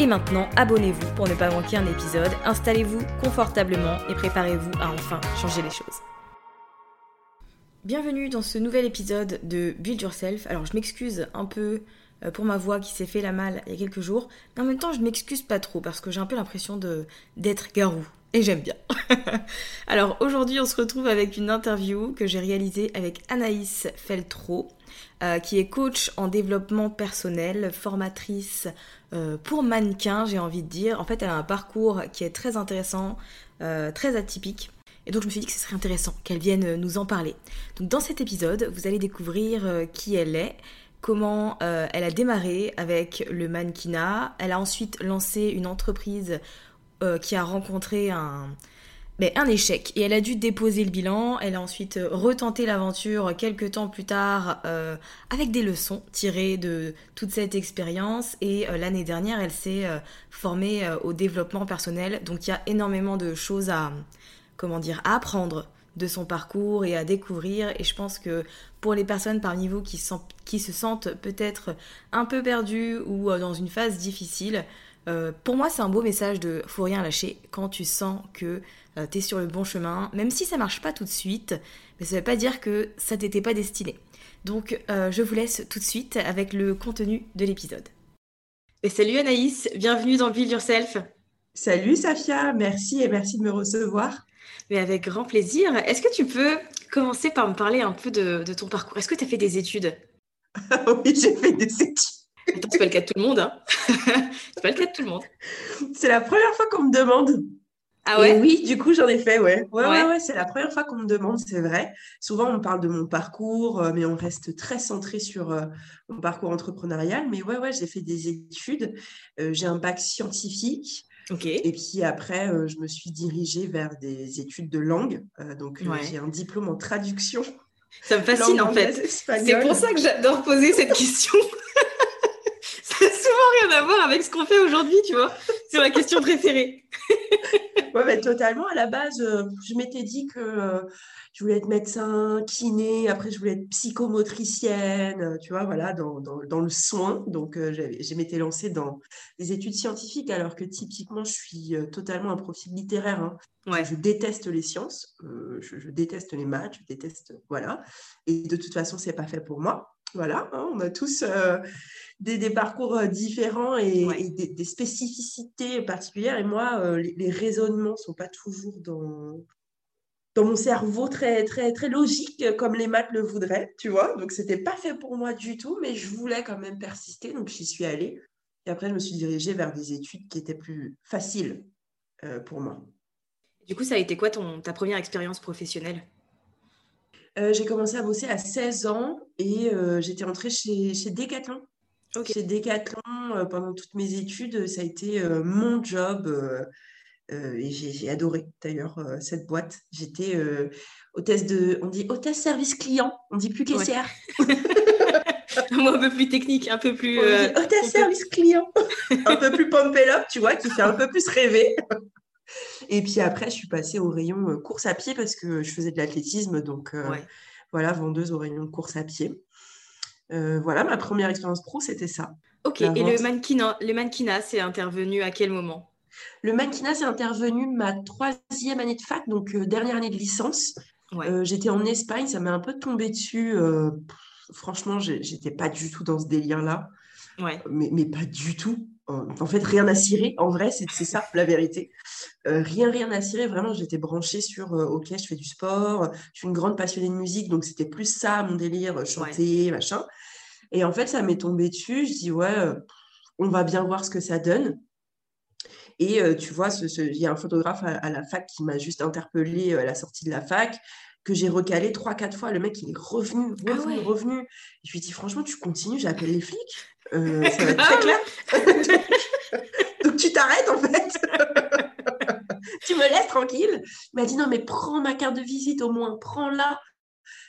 Et maintenant, abonnez-vous pour ne pas manquer un épisode, installez-vous confortablement et préparez-vous à enfin changer les choses. Bienvenue dans ce nouvel épisode de Build Yourself. Alors je m'excuse un peu euh, pour ma voix qui s'est fait la malle il y a quelques jours, mais en même temps je m'excuse pas trop parce que j'ai un peu l'impression d'être garou et j'aime bien. Alors aujourd'hui on se retrouve avec une interview que j'ai réalisée avec Anaïs Feltro, euh, qui est coach en développement personnel, formatrice euh, pour mannequins, j'ai envie de dire. En fait, elle a un parcours qui est très intéressant, euh, très atypique. Et donc je me suis dit que ce serait intéressant qu'elle vienne nous en parler. Donc dans cet épisode, vous allez découvrir qui elle est, comment elle a démarré avec le mannequinat. Elle a ensuite lancé une entreprise qui a rencontré un, ben, un échec. Et elle a dû déposer le bilan. Elle a ensuite euh, retenté l'aventure quelques temps plus tard euh, avec des leçons tirées de toute cette expérience. Et euh, l'année dernière, elle s'est formée au développement personnel. Donc il y a énormément de choses à, comment dire, à apprendre de son parcours et à découvrir. Et je pense que pour les personnes parmi vous qui, qui se sentent peut-être un peu perdues ou dans une phase difficile, pour moi, c'est un beau message de faut rien lâcher quand tu sens que euh, t'es sur le bon chemin, même si ça marche pas tout de suite, mais ça veut pas dire que ça t'était pas destiné. Donc euh, je vous laisse tout de suite avec le contenu de l'épisode. Et salut Anaïs, bienvenue dans Build Yourself. Salut Safia, merci et merci de me recevoir. Mais avec grand plaisir. Est-ce que tu peux commencer par me parler un peu de, ton parcours? Est-ce que tu as fait des études? Oui, j'ai fait des études. C'est pas le cas de tout le monde. Hein c'est pas le cas de tout le monde. C'est la première fois qu'on me demande. Ah ouais? Oui, du coup, j'en ai fait, ouais. Ouais, ouais, c'est la première fois qu'on me demande, c'est vrai. Souvent, on parle de mon parcours, euh, mais on reste très centré sur euh, mon parcours entrepreneurial. Mais ouais, ouais, j'ai fait des études. Euh, j'ai un bac scientifique. Ok. Et puis après, je me suis dirigée vers des études de langue. donc, j'ai un diplôme en traduction. Ça me fascine, en fait. C'est pour ça que j'adore poser cette question. rien à voir avec ce qu'on fait aujourd'hui, tu vois. C'est ma question préférée. ouais, mais totalement. À la base, euh, je m'étais dit que euh, je voulais être médecin, kiné, après je voulais être psychomotricienne, euh, tu vois, voilà, dans, dans, dans le soin. Donc, je m'étais lancée dans les études scientifiques, alors que typiquement, je suis totalement un profil littéraire. Hein. Ouais. Je déteste les sciences, je, déteste les maths, je déteste, voilà. Et de toute façon, c'est pas fait pour moi. Voilà, hein, on a tous des, parcours euh, différents et, des, spécificités particulières. Et moi, euh, les, raisonnements ne sont pas toujours dans, dans mon cerveau très, très, très logique comme les maths le voudraient, tu vois. Donc, ce n'était pas fait pour moi du tout, mais je voulais quand même persister, donc j'y suis allée. Et après, je me suis dirigée vers des études qui étaient plus faciles pour moi. Du coup, ça a été quoi ton, ta première expérience professionnelle? J'ai commencé à bosser à 16 ans et j'étais entrée chez, chez Decathlon. Chez Decathlon, pendant toutes mes études, ça a été mon job. et j'ai adoré d'ailleurs cette boîte. J'étais hôtesse de. On dit hôtesse service client, on dit plus caissière. un peu plus technique, un peu plus. hôtesse service client. un peu plus pump up, tu vois, qui fait un peu plus rêver. Et puis après, je suis passée au rayon course à pied parce que je faisais de l'athlétisme. Donc voilà, vendeuse au rayon course à pied. Euh, voilà, ma première expérience pro, c'était ça. Ok, et le mannequinat, le mannequinat, c'est intervenu à quel moment? Le mannequinat, c'est intervenu ma troisième année de fac, donc euh, dernière année de licence. Euh, j'étais en Espagne, ça m'est un peu tombé dessus. franchement, j'étais pas du tout dans ce délire-là. Ouais. Mais, mais, pas du tout. En fait, rien à cirer. En vrai, c'est ça la vérité. rien, rien à cirer. Vraiment, j'étais branchée sur OK, je fais du sport. Je suis une grande passionnée de musique, donc c'était plus ça mon délire, chanter, machin. Et en fait, ça m'est tombé dessus. Je dis, ouais, euh, on va bien voir ce que ça donne. Et euh, tu vois, il y a un photographe à, la fac qui m'a juste interpellé euh, à la sortie de la fac, que j'ai recalé trois, quatre fois. Le mec, il est revenu, ah revenu, revenu. je lui ai dit, franchement, tu continues, j'appelle les flics. ça va être très clair. Donc, tu t'arrêtes, en fait. tu me laisses tranquille. Il m'a dit, non, mais prends ma carte de visite au moins, prends-la.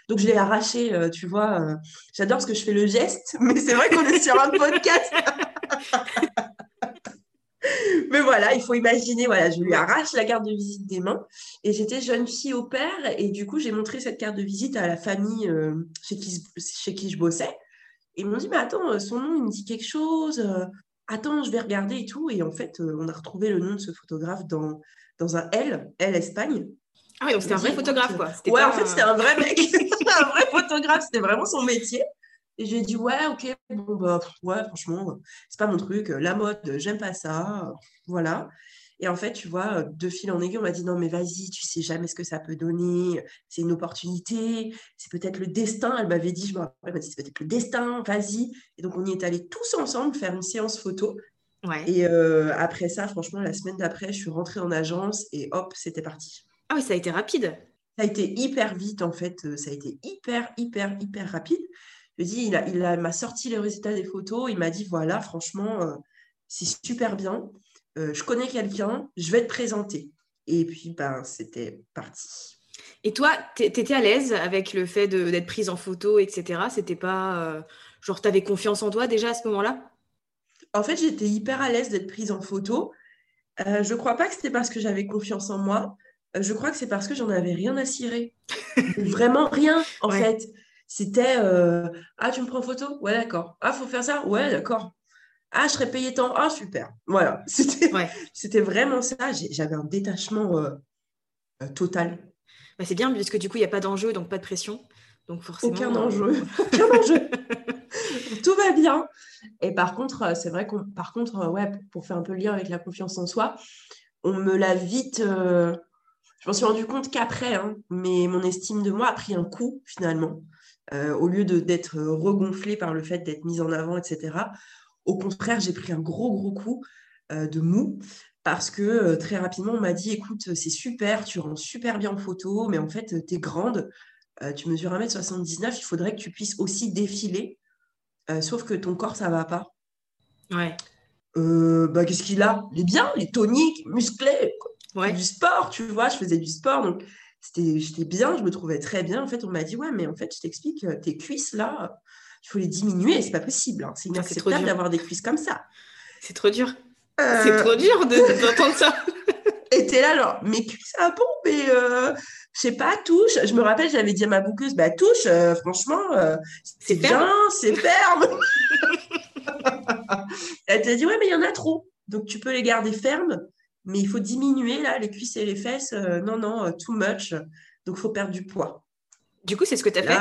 Donc, je l'ai arraché, euh, tu vois. Euh, j'adore parce que je fais le geste, mais c'est vrai qu'on est sur un podcast. mais voilà, il faut imaginer, voilà, je lui arrache la carte de visite des mains. Et j'étais jeune fille au père, et du coup, j'ai montré cette carte de visite à la famille euh, chez, qui, chez qui je bossais. Et ils m'ont dit, mais attends, son nom, il me dit quelque chose. attends, je vais regarder et tout. Et en fait, on a retrouvé le nom de ce photographe dans, dans un L, L Espagne. Ah oui, donc c'était un vrai photographe, quoi. Ouais, en fait, c'était un vrai mec. un vrai photographe, c'était vraiment son métier. Et j'ai dit, ouais, ok, bon, bah, ouais, franchement, c'est pas mon truc. La mode, j'aime pas ça. Voilà. Et en fait, tu vois, de fil en aiguille, on m'a dit, non, mais vas-y, tu sais jamais ce que ça peut donner. C'est une opportunité. C'est peut-être le destin. Elle m'avait dit, je me rappelle, elle m'a dit, c'est peut-être le destin, vas-y. Et donc, on y est allés tous ensemble faire une séance photo. Ouais. Et euh, après ça, franchement, la semaine d'après, je suis rentrée en agence et hop, c'était parti. Ah oui, ça a été rapide. Ça a été hyper vite, en fait. Euh, ça a été hyper, hyper, hyper rapide. Je dis, il, a, il m'a sorti les résultats des photos. Il m'a dit, voilà, franchement, euh, c'est super bien. Euh, je connais quelqu'un, je vais te présenter. Et puis, ben, c'était parti. Et toi, tu étais à l'aise avec le fait d'être prise en photo, etc. C'était pas. genre, tu avais confiance en toi déjà à ce moment-là? En fait, j'étais hyper à l'aise d'être prise en photo. je ne crois pas que c'était parce que j'avais confiance en moi. Euh, je crois que c'est parce que j'en avais rien à cirer. Vraiment rien, en fait. C'était euh, Ah, tu me prends photo? Ouais, d'accord. Ah, faut faire ça? Ouais, d'accord. Ah, je serais payé tant. Ah, super. Voilà. C'était vraiment ça. J'avais un détachement euh, total. Bah, c'est bien, puisque du coup, il n'y a pas d'enjeu, donc pas de pression. Donc forcément. Aucun enjeu. Aucun enjeu. Tout va bien. Et par contre, c'est vrai qu'on, par contre, ouais, pour faire un peu le lien avec la confiance en soi, on me l'a vite je m'en suis rendu compte qu'après, hein, mais mon estime de moi a pris un coup finalement. Euh, au lieu d'être regonflée par le fait d'être mise en avant, etc. Au contraire, j'ai pris un gros, gros coup euh, de mou parce que euh, très rapidement, on m'a dit, écoute, c'est super, tu rends super bien en photo, mais en fait, tu es grande, tu mesures 1m79, il faudrait que tu puisses aussi défiler, sauf que ton corps, ça va pas. Ouais. bah, Qu'est-ce qu'il a? Il est bien, il est tonique, musclé du sport, tu vois, je faisais du sport, donc j'étais bien, je me trouvais très bien. En fait, on m'a dit, ouais, mais en fait, je t'explique, euh, tes cuisses, là, il faut les diminuer, c'est pas possible. Hein. C'est inacceptable d'avoir des cuisses comme ça. C'est trop dur. Euh, c'est trop dur d'entendre ça. Et t'es là, alors, mes cuisses, ah bon, mais euh, je sais pas, touche. Je me rappelle, j'avais dit à ma bouqueuse, bah touche, franchement, c'est bien, c'est ferme. Elle t'a dit, ouais, mais il y en a trop. Donc tu peux les garder fermes mais il faut diminuer là les cuisses et les fesses. Euh, non, non, euh, too much. Donc, il faut perdre du poids. Du coup, c'est ce que tu as fait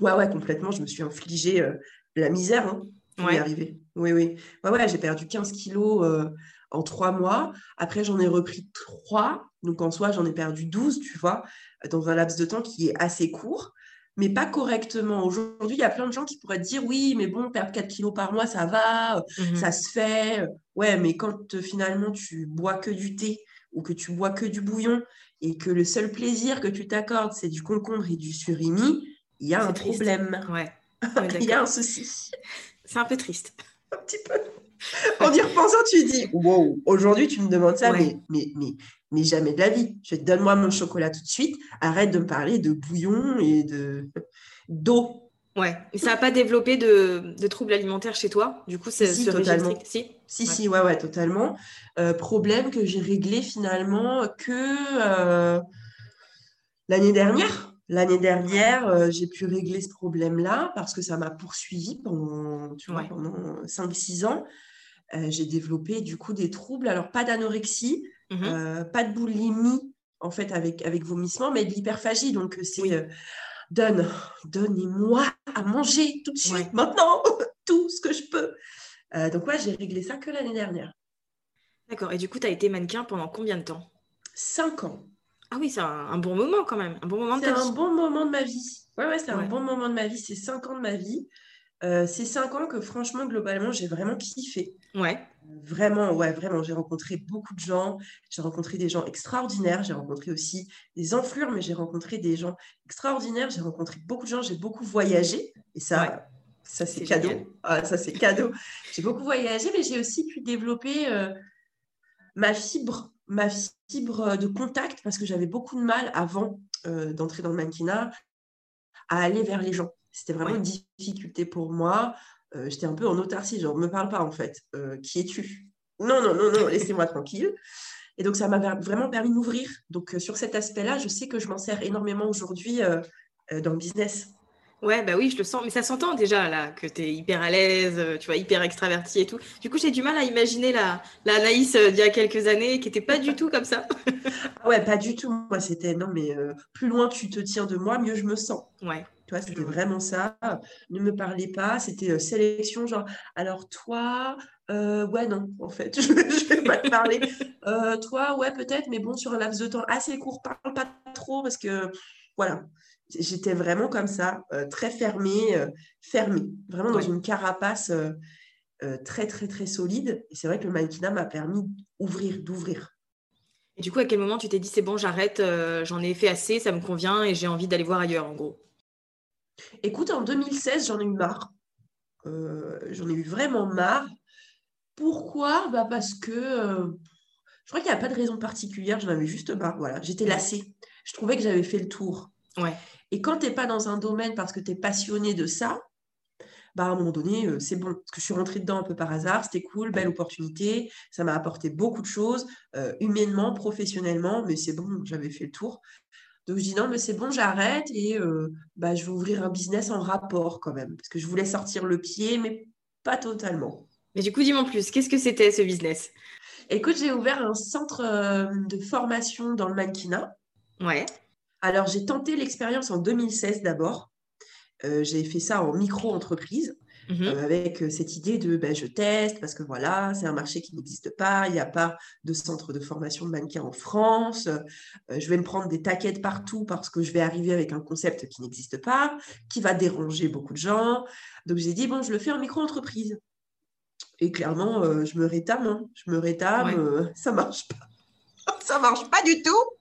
Ouais, ouais, complètement. Je me suis infligé euh, la misère hein, pour y arriver. Oui, oui. Ouais, ouais, j'ai perdu 15 kilos en trois mois. Après, j'en ai repris trois. Donc, en soi, j'en ai perdu 12, tu vois, dans un laps de temps qui est assez court. mais pas correctement. Aujourd'hui, il y a plein de gens qui pourraient dire oui, mais bon, perdre 4 kilos par mois, ça va, mhm. ça se fait. Ouais, mais quand finalement tu bois que du thé ou que tu bois que du bouillon et que le seul plaisir que tu t'accordes, c'est du concombre et du surimi, il y a un problème. Ouais. il y a un souci. C'est un peu triste. un petit peu. En y repensant, tu dis wow, aujourd'hui tu me demandes ça, mais, mais, mais, mais jamais de la vie. Je donne-moi mon chocolat tout de suite. Arrête de me parler de bouillon et de d'eau. Ouais, mais ça n'a pas développé de, de, troubles alimentaires chez toi? Du coup, c'est si, totalement. Si, si, si, ouais, ouais, totalement. Euh, problème que j'ai réglé finalement que euh, l'année dernière. L'année dernière, euh, j'ai pu régler ce problème-là parce que ça m'a poursuivi pendant, tu vois, pendant 5-6 ans. j'ai développé du coup des troubles. Alors, pas d'anorexie, mmh pas de boulimie, en fait, avec, avec vomissement, mais de l'hyperphagie. Donc, c'est donne, donnez-moi à manger tout de suite, maintenant, tout ce que je peux. Euh, donc, ouais, j'ai réglé ça que l'année dernière. D'accord. Et du coup, tu as été mannequin pendant combien de temps? Cinq ans. Ah oui, c'est un, bon moment quand même. Un bon moment de C'est un bon moment de ma vie. Ouais, ouais, c'est un bon moment de ma vie. C'est cinq ans de ma vie. Euh, c'est cinq ans que franchement, globalement, j'ai vraiment kiffé. Ouais. Vraiment, ouais, vraiment. J'ai rencontré beaucoup de gens. J'ai rencontré des gens extraordinaires. J'ai rencontré aussi des enflures, mais j'ai rencontré des gens extraordinaires. J'ai rencontré beaucoup de gens. J'ai beaucoup voyagé. Et ça, ça c'est cadeau. Ah, ça, c'est cadeau. j'ai beaucoup voyagé, mais j'ai aussi pu développer euh, ma fibre, ma fibre de contact, parce que j'avais beaucoup de mal avant euh, d'entrer dans le mannequinat à aller vers les gens. C'était vraiment une difficulté pour moi. Euh, j'étais un peu en autarcie, genre, me parle pas en fait. Euh, qui es-tu? Non, non, non, non, laissez-moi tranquille. Et donc, ça m'a vraiment permis de m'ouvrir. Donc, sur cet aspect-là, je sais que je m'en sers énormément aujourd'hui dans le business. Ouais, bah oui, je le sens. Mais ça s'entend déjà, là, que tu es hyper à l'aise, tu vois, hyper extraverti et tout. Du coup, j'ai du mal à imaginer la, la Anaïs d'il y a quelques années qui n'était pas du tout comme ça. Ah ouais, pas du tout. Moi, c'était, non, mais plus loin tu te tiens de moi, mieux je me sens. Ouais c'était vraiment ça. Ne me parlez pas. C'était euh, sélection, genre, alors toi, euh, ouais, non, en fait, je ne vais pas te parler. Euh, toi, ouais, peut-être, mais bon, sur un laps de temps assez court, parle pas trop parce que, voilà. J'étais vraiment comme ça, très fermée, fermée, vraiment dans une carapace très, très, très solide. Et c'est vrai que le mannequinat m'a permis d'ouvrir, d'ouvrir. Et du coup, à quel moment tu t'es dit, c'est bon, j'arrête, j'en ai fait assez, ça me convient et j'ai envie d'aller voir ailleurs, en gros? Écoute, en 2016, j'en ai eu marre. Euh, j'en ai eu vraiment marre. Pourquoi? Bah Parce que euh, je crois qu'il n'y a pas de raison particulière, j'en avais juste marre. Voilà, j'étais lassée. Je trouvais que j'avais fait le tour. Ouais. Et quand tu n'es pas dans un domaine parce que tu es passionné de ça, bah à un moment donné, euh, c'est bon. Parce que je suis rentrée dedans un peu par hasard, c'était cool, belle opportunité. Ça m'a apporté beaucoup de choses, humainement, professionnellement, mais c'est bon, j'avais fait le tour. Donc je dis non, mais c'est bon, j'arrête et euh, bah, je vais ouvrir un business en rapport quand même. Parce que je voulais sortir le pied, mais pas totalement. Mais du coup, dis-moi plus, qu'est-ce que c'était ce business? Écoute, j'ai ouvert un centre euh, de formation dans le mannequinat. Ouais. Alors j'ai tenté l'expérience en 2016 d'abord. Euh, j'ai fait ça en micro-entreprise. Mmh euh, avec euh, cette idée de ben, je teste parce que voilà, c'est un marché qui n'existe pas, il n'y a pas de centre de formation de mannequins en France, euh, je vais me prendre des taquettes partout parce que je vais arriver avec un concept qui n'existe pas, qui va déranger beaucoup de gens. Donc j'ai dit, bon, je le fais en micro-entreprise. Et clairement, je me rétame, hein. je me rétame, ça marche pas. ça marche pas du tout.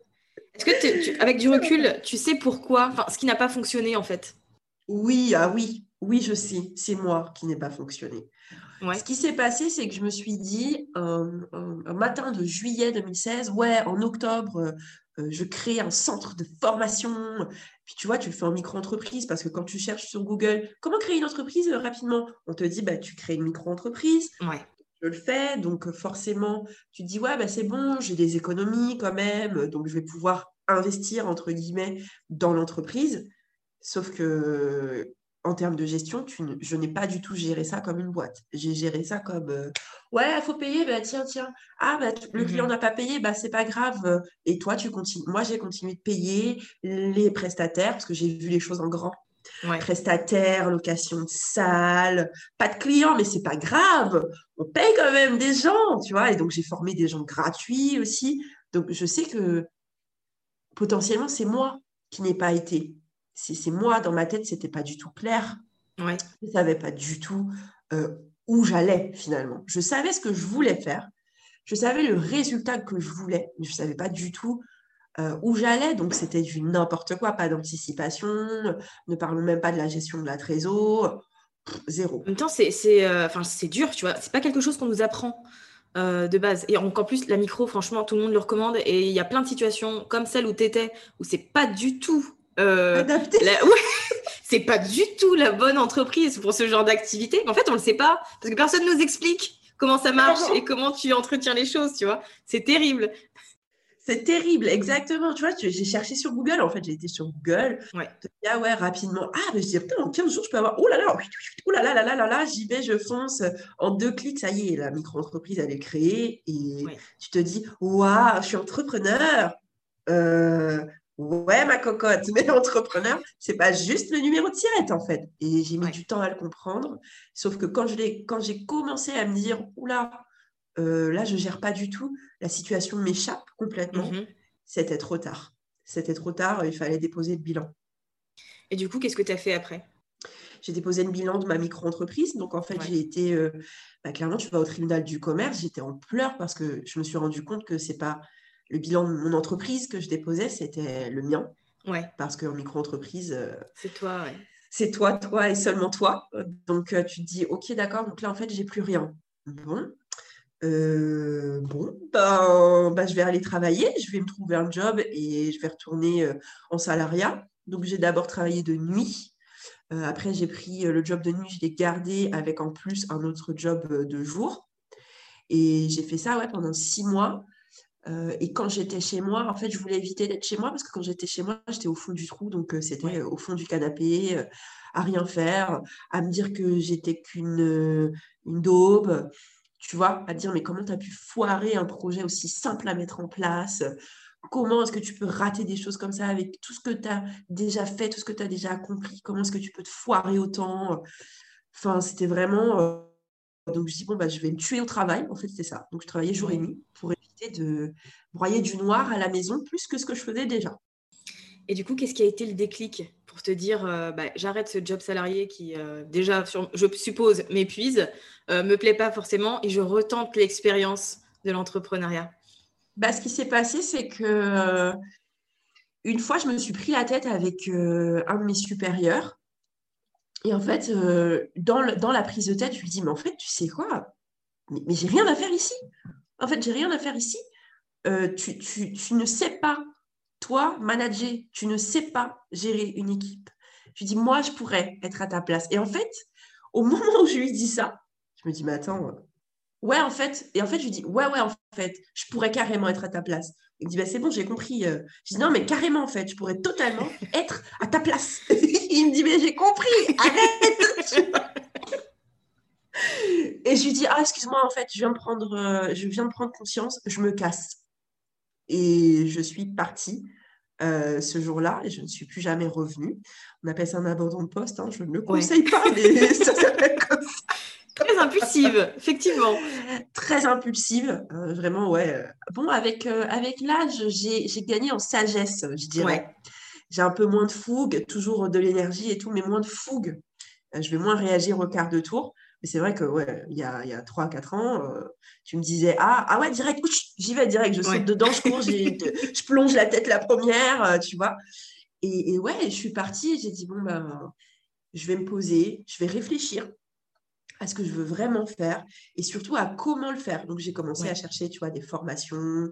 Est-ce que, avec du recul, tu sais pourquoi, enfin, ce qui n'a pas fonctionné en fait? Oui, ah oui, oui, je sais, c'est moi qui n'ai pas fonctionné. Ce qui s'est passé, c'est que je me suis dit, un, matin de juillet 2016, ouais, en octobre, euh, euh, je crée un centre de formation. Puis tu vois, tu le fais en micro-entreprise parce que quand tu cherches sur Google, comment créer une entreprise euh, rapidement? On te dit, bah, tu crées une micro-entreprise. Ouais. Je le fais, donc forcément, tu te dis, ouais, bah, c'est bon, j'ai des économies quand même, donc je vais pouvoir investir, entre guillemets, dans l'entreprise. Sauf que en termes de gestion, je n'ai pas du tout géré ça comme une boîte. J'ai géré ça comme euh, ouais, il faut payer, bah, tiens, tiens. Ah, bah, le client mmh n'a pas payé, bah, c'est pas grave. Et toi, tu continues. Moi, j'ai continué de payer les prestataires parce que j'ai vu les choses en grand. Prestataires, location de salle, pas de clients, mais c'est pas grave. On paye quand même des gens, tu vois. Et donc, j'ai formé des gens gratuits aussi. Donc, je sais que potentiellement, c'est moi qui n'ai pas été c'est moi, dans ma tête, c'était pas du tout clair. Ouais. Je ne savais pas du tout euh, où j'allais finalement. Je savais ce que je voulais faire. Je savais le résultat que je voulais, mais je ne savais pas du tout euh, où j'allais. Donc, c'était du n'importe quoi, pas d'anticipation. Ne parlons même pas de la gestion de la trésor. zéro. En même temps, c'est euh, dur, tu vois. C'est pas quelque chose qu'on nous apprend. De base. Et encore plus, la micro, franchement, tout le monde le recommande. Et il y a plein de situations comme celle où tu étais, où c'est pas du tout. Adapté. c'est pas du tout la bonne entreprise pour ce genre d'activité. En fait, on le sait pas parce que personne nous explique comment ça marche et comment tu entretiens les choses, tu vois. C'est terrible. C'est terrible, exactement. Tu vois, j'ai cherché sur Google, en fait, j'ai été sur Google. Ouais. Ah ouais, rapidement. Ah, mais je dis, putain, en 15 jours, je peux avoir. Oh là là, oh là là là là là là, j'y vais, je fonce. En deux clics, ça y est, la micro-entreprise, elle est créée. Et tu te dis, waouh, je suis entrepreneur. Euh, Ouais, ma cocotte, mais entrepreneur, c'est pas juste le numéro de tirette en fait. Et j'ai mis du temps à le comprendre. Sauf que quand, quand j'ai commencé à me dire, oula, euh, là, je gère pas du tout, la situation m'échappe complètement, mhm. c'était trop tard. C'était trop tard, il fallait déposer le bilan. Et du coup, qu'est-ce que tu as fait après? J'ai déposé le bilan de ma micro-entreprise. Donc, en fait, j'ai été, euh, bah, clairement, tu vas au tribunal du commerce, j'étais en pleurs parce que je me suis rendu compte que c'est pas le bilan de mon entreprise que je déposais, c'était le mien. Ouais. Parce qu'en micro-entreprise, euh, c'est toi, C'est toi, toi et seulement toi. Donc, euh, tu te dis, OK, d'accord, donc là, en fait, j'ai plus rien. Bon. Euh, bon, ben, ben, je vais aller travailler, je vais me trouver un job et je vais retourner en salariat. Donc, j'ai d'abord travaillé de nuit. après, j'ai pris le job de nuit, je l'ai gardé avec en plus un autre job de jour. Et j'ai fait ça ouais, pendant six mois. Euh, et quand j'étais chez moi, en fait, je voulais éviter d'être chez moi parce que quand j'étais chez moi, j'étais au fond du trou. Donc, euh, c'était euh, au fond du canapé, à rien faire, à me dire que j'étais qu'une une daube, tu vois, à dire, mais comment tu as pu foirer un projet aussi simple à mettre en place? Comment est-ce que tu peux rater des choses comme ça avec tout ce que tu as déjà fait, tout ce que tu as déjà accompli? Comment est-ce que tu peux te foirer autant? Enfin, c'était vraiment. Donc, je dis, bon, bah, je vais me tuer au travail. En fait, c'était ça. Donc, je travaillais jour et nuit pour de broyer du noir à la maison plus que ce que je faisais déjà. Et du coup, qu'est-ce qui a été le déclic? Pour te dire euh, bah, j'arrête ce job salarié qui euh, déjà, je suppose, m'épuise, euh, me plaît pas forcément et je retente l'expérience de l'entrepreneuriat bah, Ce qui s'est passé, c'est que une fois, je me suis pris la tête avec un de mes supérieurs. Et en fait, dans, la prise de tête, je lui dis, mais en fait, tu sais quoi? Mais, j'ai rien à faire ici. En fait, j'ai rien à faire ici. Euh, tu, ne sais pas, toi, manager, tu ne sais pas gérer une équipe. Je lui dis, moi, je pourrais être à ta place. Et en fait, au moment où je lui dis ça, je me dis, mais attends, euh, ouais, en fait, et en fait, je lui dis, ouais, ouais, en fait, je pourrais carrément être à ta place. Il me dit, bah, c'est bon, j'ai compris. Euh. Je dis, non, mais carrément, en fait, je pourrais totalement être à ta place. Il me dit, mais j'ai compris, arrête Et je lui dis, ah, excuse-moi, en fait, je viens, de prendre, euh, je viens de prendre conscience, je me casse. Et je suis partie euh, ce jour-là et je ne suis plus jamais revenue. On appelle ça un abandon de poste, hein, je ne le conseille pas, mais ça s'appelle comme ça. Très impulsive, effectivement. Très impulsive, euh, vraiment, ouais. Bon, avec, avec l'âge, j'ai gagné en sagesse, je dirais. J'ai un peu moins de fougue, toujours de l'énergie et tout, mais moins de fougue. je vais moins réagir au quart de tour. Mais c'est vrai que, ouais, il y a, y a 3-4 ans, euh, tu me disais, ah, ah ouais, direct, j'y vais direct, je saute dedans, je cours, je plonge la tête la première, euh, tu vois. Et, et, ouais, je suis partie, j'ai dit, bon, ben, je vais me poser, je vais réfléchir à ce que je veux vraiment faire et surtout à comment le faire. Donc, j'ai commencé à chercher, tu vois, des formations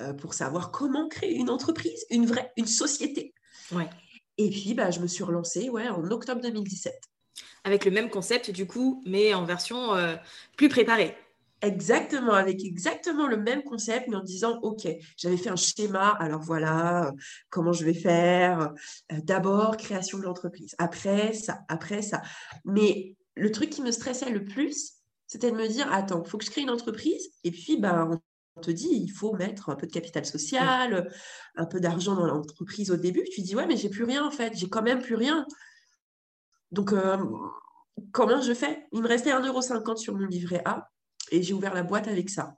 euh, pour savoir comment créer une entreprise, une vraie, une société. Ouais. Et puis, bah, je me suis relancée ouais, en octobre 2017 avec le même concept du coup, mais en version euh, plus préparée. Exactement, avec exactement le même concept, mais en disant, OK, j'avais fait un schéma, alors voilà, comment je vais faire. Euh, d'abord, création de l'entreprise, après ça, après ça. Mais le truc qui me stressait le plus, c'était de me dire, attends, il faut que je crée une entreprise, et puis, bah, on te dit, il faut mettre un peu de capital social, un peu d'argent dans l'entreprise au début. Tu dis, ouais, mais j'ai plus rien en fait, j'ai quand même plus rien. Donc, euh, comment je fais? Il me restait 1,50€ sur mon livret A et j'ai ouvert la boîte avec ça.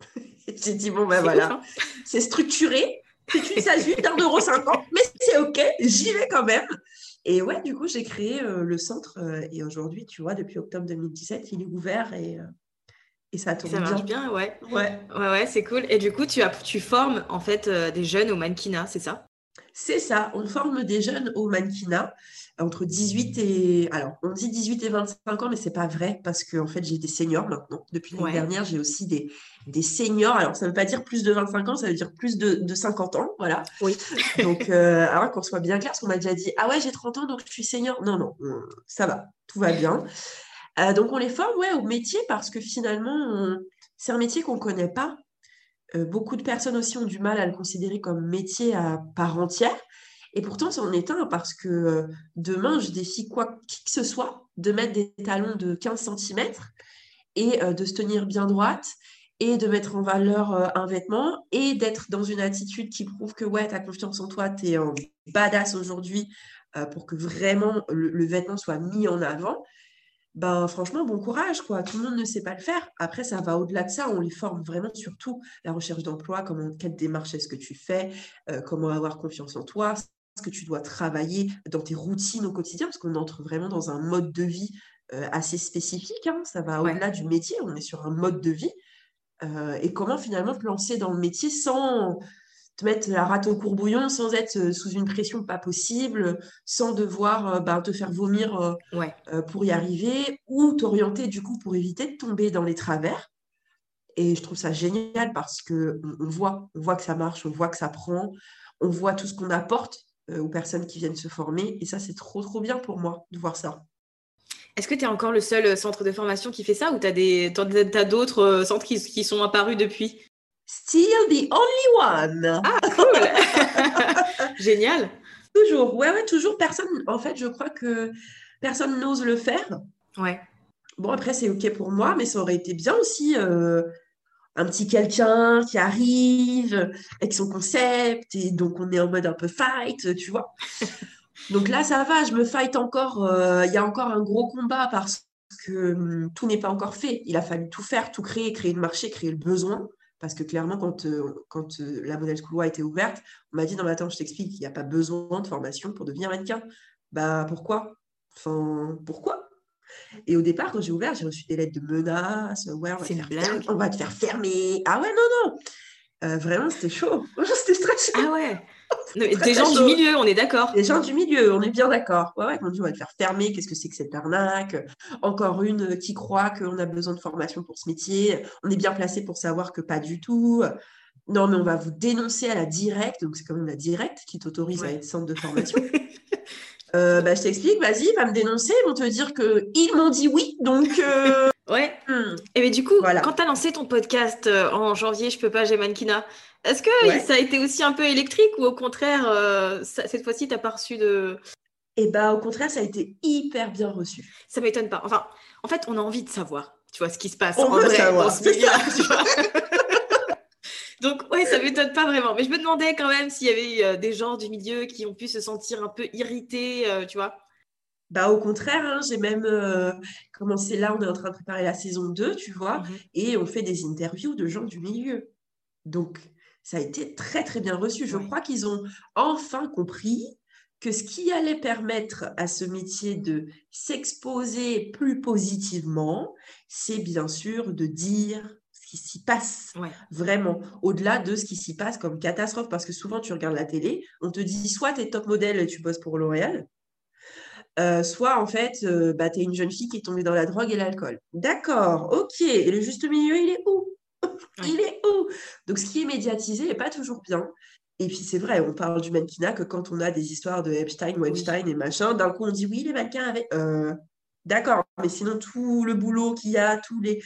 j'ai dit, bon, ben voilà, c'est structuré, C'est une euro cinquante, mais c'est OK, j'y vais quand même. Et ouais, du coup, j'ai créé euh, le centre euh, et aujourd'hui, tu vois, depuis octobre 2017, il est ouvert et, euh, et ça tourne ça marche bien. ouais. Ouais, ouais, ouais c'est cool. Et du coup, tu, as, tu formes en fait des jeunes au mannequinat, c'est ça? C'est ça, on forme des jeunes au mannequinat entre 18 et. Alors, on dit 18 et 25 ans, mais c'est pas vrai parce qu'en en fait, j'ai des seniors maintenant. Depuis l'année dernière, j'ai aussi des, des seniors. Alors, ça ne veut pas dire plus de 25 ans, ça veut dire plus de, de 50 ans. Voilà. Oui. donc, euh, alors qu'on soit bien clair, parce qu'on m'a déjà dit Ah ouais, j'ai 30 ans, donc je suis senior. Non, non, ça va, tout va bien. Euh, donc, on les forme ouais, au métier parce que finalement, c'est un métier qu'on ne connaît pas. Euh, beaucoup de personnes aussi ont du mal à le considérer comme métier à part entière. Et pourtant, c'en est un parce que euh, demain, je défie quoi, qui que ce soit de mettre des talons de 15 cm et euh, de se tenir bien droite et de mettre en valeur un vêtement et d'être dans une attitude qui prouve que ouais, tu as confiance en toi, tu es en badass aujourd'hui pour que vraiment le, vêtement soit mis en avant. Ben, franchement, bon courage, quoi. Tout le monde ne sait pas le faire. Après, ça va au-delà de ça. On les forme vraiment surtout la recherche d'emploi, comment, quelle démarche est-ce que tu fais, comment avoir confiance en toi, que tu dois travailler dans tes routines au quotidien, parce qu'on entre vraiment dans un mode de vie euh, assez spécifique. Hein. ça va au-delà du métier, on est sur un mode de vie. Euh, et comment finalement te lancer dans le métier sans te mettre la rate au courbouillon, sans être euh, sous une pression pas possible, sans devoir bah, te faire vomir pour y arriver, ou t'orienter du coup pour éviter de tomber dans les travers. Et je trouve ça génial parce que on voit, on voit que ça marche, on voit que ça prend, on voit tout ce qu'on apporte euh, aux personnes qui viennent se former. Et ça, c'est trop, trop bien pour moi de voir ça. Est-ce que tu es encore le seul euh, centre de formation qui fait ça ou tu as d'autres euh, centres qui, qui, sont apparus depuis? Still the only one. Ah, cool Génial Toujours, ouais, ouais, toujours. Personne, en fait, je crois que personne n'ose le faire. Ouais. Bon, après, c'est OK pour moi, mais ça aurait été bien aussi un petit quelqu'un qui arrive avec son concept et donc on est en mode un peu fight, tu vois. donc là, ça va, je me fight encore. Euh, il y a encore un gros combat parce que hum, tout n'est pas encore fait. Il a fallu tout faire, tout créer, créer le marché, créer le besoin. Parce que clairement, quand, euh, quand euh, la modèle school a été ouverte, on m'a dit non, mais attends, je t'explique, il n'y a pas besoin de formation pour devenir mannequin. Bah pourquoi? Enfin, pourquoi? Et au départ, quand j'ai ouvert, j'ai reçu des lettres de menaces. Ouais, on va, te faire, on va te faire fermer. Ah ouais, non, non. Euh, vraiment, c'était chaud. c'était stressant. Ah ouais. des gens du milieu, on est d'accord. Des gens du milieu, on est bien d'accord. Ouais, ouais, quand on dit on va te faire fermer, qu'est-ce que c'est que cette arnaque? Encore une qui croit qu'on a besoin de formation pour ce métier. On est bien placé pour savoir que pas du tout. Non, mais on va vous dénoncer à la directe. Donc, c'est quand même la directe qui t'autorise à être centre de formation. Euh, bah, je t'explique, vas-y, va me dénoncer, ils vont te dire qu'ils m'ont dit oui, donc... Euh, ouais. Hmm. Et mais du coup, quand tu as lancé ton podcast euh, en janvier, Je peux pas, j'ai mannequinat, est-ce que ça a été aussi un peu électrique ou au contraire, cette fois-ci, tu n'as pas reçu de... Eh bah, au contraire, ça a été hyper bien reçu. Ça m'étonne pas. Enfin, en fait, on a envie de savoir, tu vois, ce qui se passe on en veut savoir. Donc, ouais, ça m'étonne pas vraiment. Mais je me demandais quand même s'il y avait euh, des gens du milieu qui ont pu se sentir un peu irrités, euh, tu vois. Bah, au contraire, hein, j'ai même euh, commencé là, on est en train de préparer la saison 2, tu vois, mhm. et on fait des interviews de gens du milieu. Donc, ça a été très, très bien reçu. Je crois qu'ils ont enfin compris que ce qui allait permettre à ce métier de s'exposer plus positivement, c'est bien sûr de dire qui s'y passe vraiment, au-delà de ce qui s'y passe comme catastrophe, parce que souvent tu regardes la télé, on te dit soit tu es top modèle et tu bosses pour L'Oréal, euh, soit en fait, euh, bah, tu es une jeune fille qui est tombée dans la drogue et l'alcool. D'accord, ok, et le juste milieu, il est où? Il est où? Donc ce qui est médiatisé n'est pas toujours bien. Et puis c'est vrai, on parle du mannequinat que quand on a des histoires de Epstein, Weinstein et machin, d'un coup on dit oui, les mannequins avaient... Euh, d'accord, mais sinon tout le boulot qu'il y a, tous les...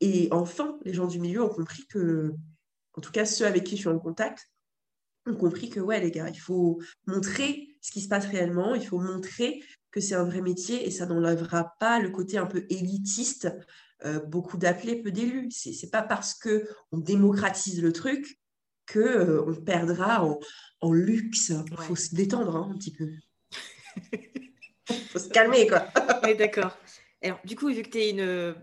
Et enfin, les gens du milieu ont compris que, en tout cas ceux avec qui je suis en contact, ont compris que, ouais, les gars, il faut montrer ce qui se passe réellement, il faut montrer que c'est un vrai métier et ça n'enlèvera pas le côté un peu élitiste, euh, beaucoup d'appelés, peu d'élus. C'est, n'est pas parce que on démocratise le truc que euh, on perdra en, luxe. Il faut se détendre hein, un petit peu. Il faut se calmer, quoi. d'accord. Alors, du coup, vu que tu es une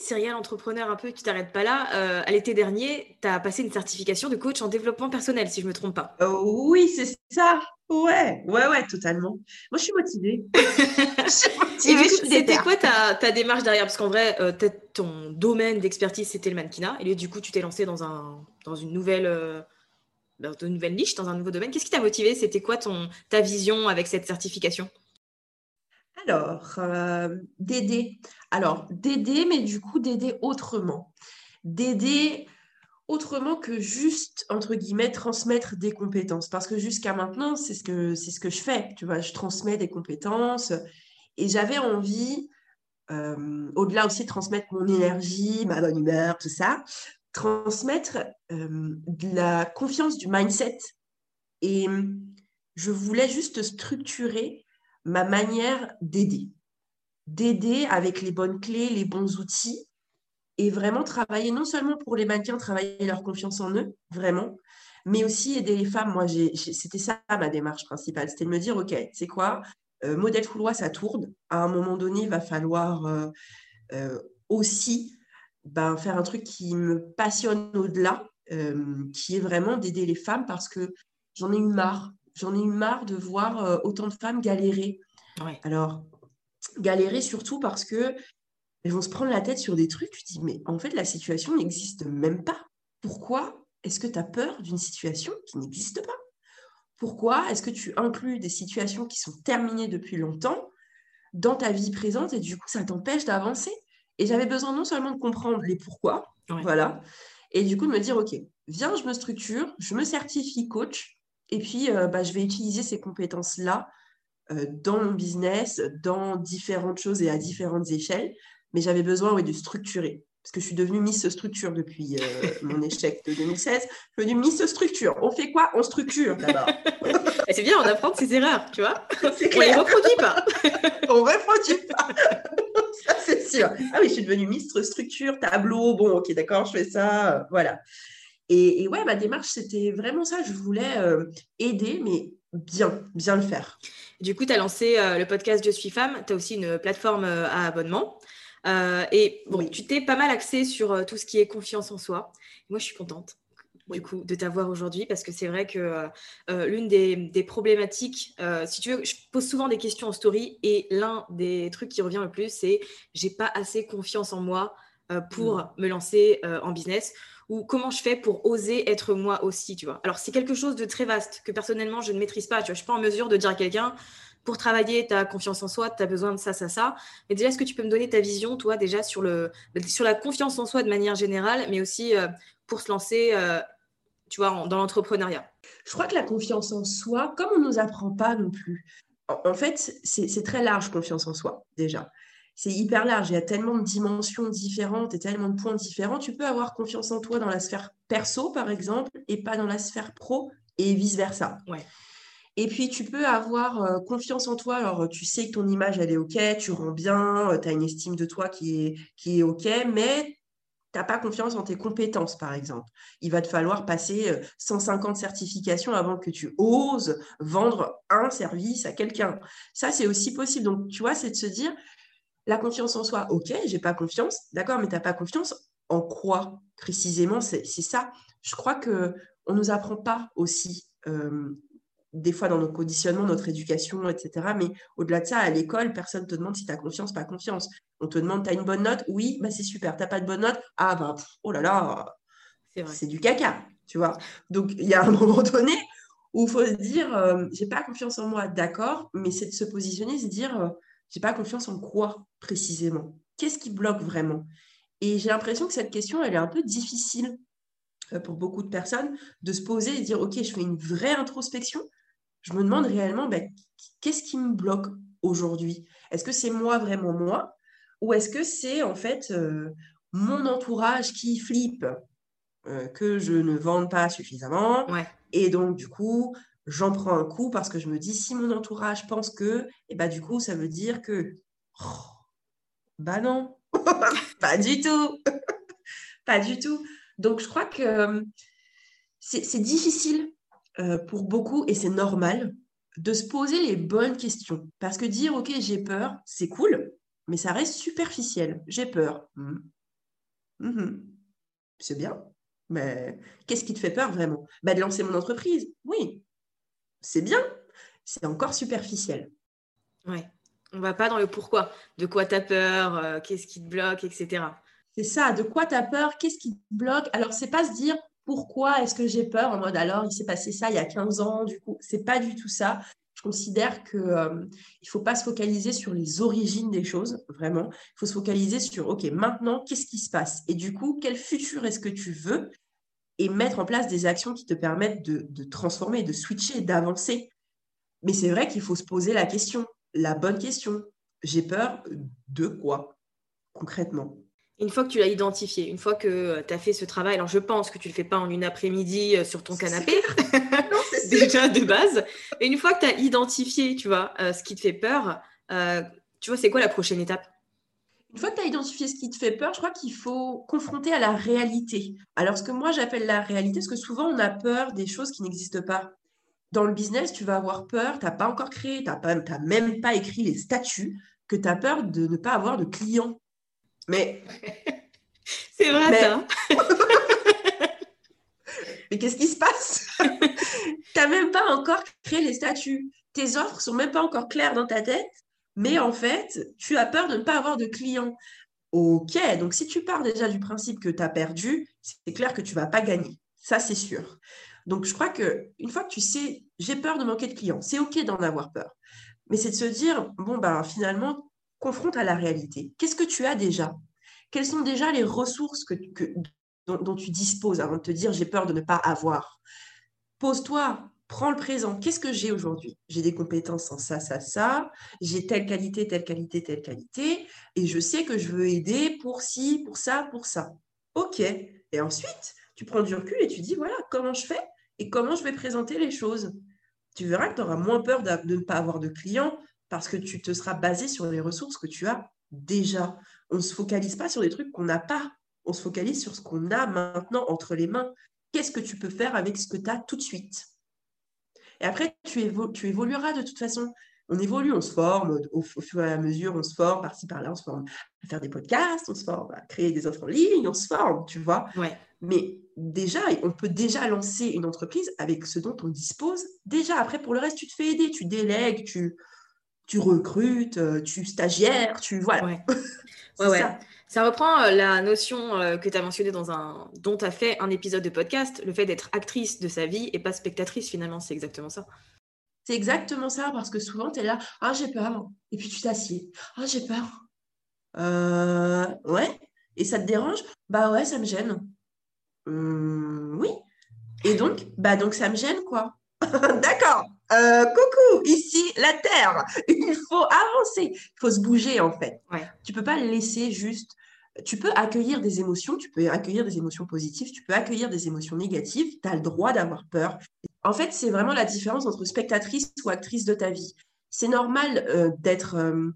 serial entrepreneur un peu, tu t'arrêtes pas là. Euh, à l'été dernier, tu as passé une certification de coach en développement personnel, si je me trompe pas. Euh, oui, c'est ça. Ouais, ouais, ouais, totalement. Moi, je suis motivée. C'était quoi ta, ta, démarche derrière? Parce qu'en vrai, euh, ton domaine d'expertise, c'était le mannequinat. Et du coup, tu t'es lancé dans, un, dans une nouvelle dans une nouvelle niche, dans un nouveau domaine. Qu'est-ce qui t'a motivé C'était quoi ton, ta vision avec cette certification? Alors, euh, d'aider. Alors, d'aider, mais du coup, d'aider autrement. D'aider autrement que juste, entre guillemets, transmettre des compétences. Parce que jusqu'à maintenant, c'est ce, que, c'est ce que je fais. Tu vois, je transmets des compétences. Et j'avais envie, euh, au-delà aussi de transmettre mon énergie, ma bonne humeur, tout ça, transmettre euh, de la confiance du mindset. Et je voulais juste structurer ma manière d'aider. D'aider avec les bonnes clés, les bons outils et vraiment travailler non seulement pour les mannequins, travailler leur confiance en eux, vraiment, mais aussi aider les femmes. Moi, c'était ça ma démarche principale, c'était de me dire, OK, c'est quoi euh, Modèle Foulois, ça tourne. À un moment donné, il va falloir euh, euh, aussi ben, faire un truc qui me passionne au-delà, qui est vraiment d'aider les femmes parce que j'en ai eu marre J'en ai eu marre de voir euh, autant de femmes galérer. Alors, galérer surtout parce que elles vont se prendre la tête sur des trucs. Tu te dis, mais en fait, la situation n'existe même pas. Pourquoi est-ce que tu as peur d'une situation qui n'existe pas? Pourquoi est-ce que tu inclus des situations qui sont terminées depuis longtemps dans ta vie présente et du coup, ça t'empêche d'avancer? Et j'avais besoin non seulement de comprendre les pourquoi, voilà, et du coup de me dire, OK, viens, je me structure, je me certifie coach, et puis, euh, bah, je vais utiliser ces compétences-là euh, dans mon business, dans différentes choses et à différentes échelles. Mais j'avais besoin oui, de structurer. Parce que je suis devenue Miss Structure depuis euh, mon échec de 2016. Je suis devenue Miss Structure. On fait quoi? On structure d'abord. c'est bien, on apprend de ses erreurs, tu vois. On ne les reproduit pas. on ne reproduit pas. ça, c'est sûr. Ah oui, je suis devenue Miss Structure, tableau. Bon, ok, d'accord, je fais ça. voilà. Et, ouais, ma démarche, c'était vraiment ça. Je voulais euh, aider, mais bien, bien le faire. Du coup, tu as lancé euh, le podcast Je suis femme. Tu as aussi une plateforme euh, à abonnement. et bon, tu t'es pas mal axé sur tout ce qui est confiance en soi. Moi, je suis contente du coup de t'avoir aujourd'hui parce que c'est vrai que l'une des, des, problématiques, si tu veux, je pose souvent des questions en story et l'un des trucs qui revient le plus, c'est j'ai pas assez confiance en moi pour mmh. me lancer en business ou comment je fais pour oser être moi aussi, tu vois. Alors, c'est quelque chose de très vaste que personnellement, je ne maîtrise pas, tu vois. Je suis pas en mesure de dire à quelqu'un, pour travailler, tu as confiance en soi, tu as besoin de ça, ça, ça. Mais déjà, est-ce que tu peux me donner ta vision, toi, déjà, sur, le, sur la confiance en soi de manière générale, mais aussi euh, pour se lancer, euh, tu vois, dans l'entrepreneuriat? Je crois que la confiance en soi, comme on ne nous apprend pas non plus, en fait, c'est très large, confiance en soi, déjà c'est hyper large. Il y a tellement de dimensions différentes et tellement de points différents. Tu peux avoir confiance en toi dans la sphère perso, par exemple, et pas dans la sphère pro, et vice-versa. Ouais. Et puis, tu peux avoir euh, confiance en toi. Alors, tu sais que ton image, elle est OK, tu rends bien, euh, tu as une estime de toi qui est, qui est OK, mais tu n'as pas confiance en tes compétences, par exemple. Il va te falloir passer 150 euh, certifications avant que tu oses vendre un service à quelqu'un. Ça, c'est aussi possible. Donc, tu vois, c'est de se dire, la confiance en soi, ok, j'ai pas confiance, d'accord, mais tu n'as pas confiance en quoi précisément C'est ça. Je crois que on nous apprend pas aussi, euh, des fois dans nos conditionnements, notre éducation, etc. Mais au-delà de ça, à l'école, personne ne te demande si tu as confiance, pas confiance. On te demande, tu as une bonne note? Oui, bah c'est super. Tu pas de bonne note? Ah ben, oh là là, c'est du caca, tu vois. Donc, il y a un moment donné où il faut se dire, euh, j'ai pas confiance en moi, d'accord, mais c'est de se positionner, se dire, euh, j'ai pas confiance en quoi précisément. Qu'est-ce qui bloque vraiment? Et j'ai l'impression que cette question, elle est un peu difficile euh, pour beaucoup de personnes de se poser et dire, OK, je fais une vraie introspection. Je me demande réellement, ben, qu'est-ce qui me bloque aujourd'hui? Est-ce que c'est moi vraiment moi? Ou est-ce que c'est en fait euh, mon entourage qui flippe euh, que je ne vende pas suffisamment? Et donc, du coup, j'en prends un coup parce que je me dis, si mon entourage pense que, et bah, du coup, ça veut dire que, oh, bah non, pas du tout, pas du tout. Donc, je crois que euh, c'est difficile euh, pour beaucoup et c'est normal de se poser les bonnes questions. Parce que dire, OK, j'ai peur, c'est cool, mais ça reste superficiel. J'ai peur. Hmm. Mhm. C'est bien. Mais qu'est-ce qui te fait peur vraiment? Bah, De lancer mon entreprise. Oui. C'est bien. C'est encore superficiel. Ouais. On va pas dans le pourquoi. De quoi tu as peur euh, Qu'est-ce qui te bloque Etc. C'est ça. De quoi tu as peur Qu'est-ce qui te bloque? Alors, c'est pas se dire pourquoi est-ce que j'ai peur en mode alors il s'est passé ça il y a 15 ans du coup c'est pas du tout ça je considère qu'il euh, ne faut pas se focaliser sur les origines des choses, vraiment. Il faut se focaliser sur, OK, maintenant, qu'est-ce qui se passe? Et du coup, quel futur est-ce que tu veux? Et mettre en place des actions qui te permettent de, de transformer, de switcher, d'avancer. Mais c'est vrai qu'il faut se poser la question, la bonne question. J'ai peur de quoi, concrètement? Une fois que tu l'as identifié, une fois que euh, tu as fait ce travail, alors je pense que tu ne le fais pas en une après-midi euh, sur ton canapé, déjà de base, et une fois que tu as identifié, tu vois, euh, ce qui te fait peur, tu vois, c'est quoi la prochaine étape? Une fois que tu as identifié ce qui te fait peur, je crois qu'il faut confronter à la réalité. Alors, ce que moi j'appelle la réalité, parce que souvent on a peur des choses qui n'existent pas. Dans le business, tu vas avoir peur, tu n'as pas encore créé, tu n'as même pas écrit les statuts, que tu as peur de ne pas avoir de clients. Mais. C'est vrai ça. mais qu'est-ce qui se passe? Tu n'as même pas encore créé les statuts. Tes offres sont même pas encore claires dans ta tête, mais en fait, tu as peur de ne pas avoir de clients. Ok, donc si tu pars déjà du principe que tu as perdu, c'est clair que tu vas pas gagner. Ça, c'est sûr. Donc, je crois que une fois que tu sais, j'ai peur de manquer de clients, c'est ok d'en avoir peur. Mais c'est de se dire, bon, ben finalement, confronte à la réalité. Qu'est-ce que tu as déjà? Quelles sont déjà les ressources que, dont, tu disposes avant de te dire j'ai peur de ne pas avoir? Pose-toi, prends le présent. Qu'est-ce que j'ai aujourd'hui? J'ai des compétences en ça, ça, ça. J'ai telle qualité, telle qualité, telle qualité. Et je sais que je veux aider pour ci, pour ça, pour ça. OK. Et ensuite, tu prends du recul et tu dis voilà, comment je fais et comment je vais présenter les choses? Tu verras que tu auras moins peur de ne pas avoir de clients parce que tu te seras basé sur les ressources que tu as déjà. On ne se focalise pas sur des trucs qu'on n'a pas. On se focalise sur ce qu'on a maintenant entre les mains. Qu'est-ce que tu peux faire avec ce que tu as tout de suite? Et après, tu, évolueras de toute façon. On évolue, on se forme au, fur et à mesure, on se forme par-ci, par-là, on se forme à faire des podcasts, on se forme à créer des offres en ligne, on se forme, tu vois. Mais déjà, on peut déjà lancer une entreprise avec ce dont on dispose. Déjà, après, pour le reste, tu te fais aider, tu délègues, tu, tu recrutes, euh, tu stagiaires, tu voilà. Ouais. ouais, Ça. reprend euh, la notion euh, que tu as mentionnée dans un dont tu as fait un épisode de podcast, le fait d'être actrice de sa vie et pas spectatrice finalement, c'est exactement ça. C'est exactement ça parce que souvent tu es là, ah j'ai peur et puis tu t'assieds. Ah j'ai peur. ouais, et ça te dérange? Bah ouais, ça me gêne. Hum, oui. Et donc, bah donc ça me gêne quoi. D'accord. Euh, coucou, ici la Terre. Il faut avancer. Il faut se bouger en fait. Tu peux pas laisser juste. Tu peux accueillir des émotions, tu peux accueillir des émotions positives, tu peux accueillir des émotions négatives. Tu as le droit d'avoir peur. En fait, c'est vraiment la différence entre spectatrice ou actrice de ta vie. C'est normal euh, d'être euh,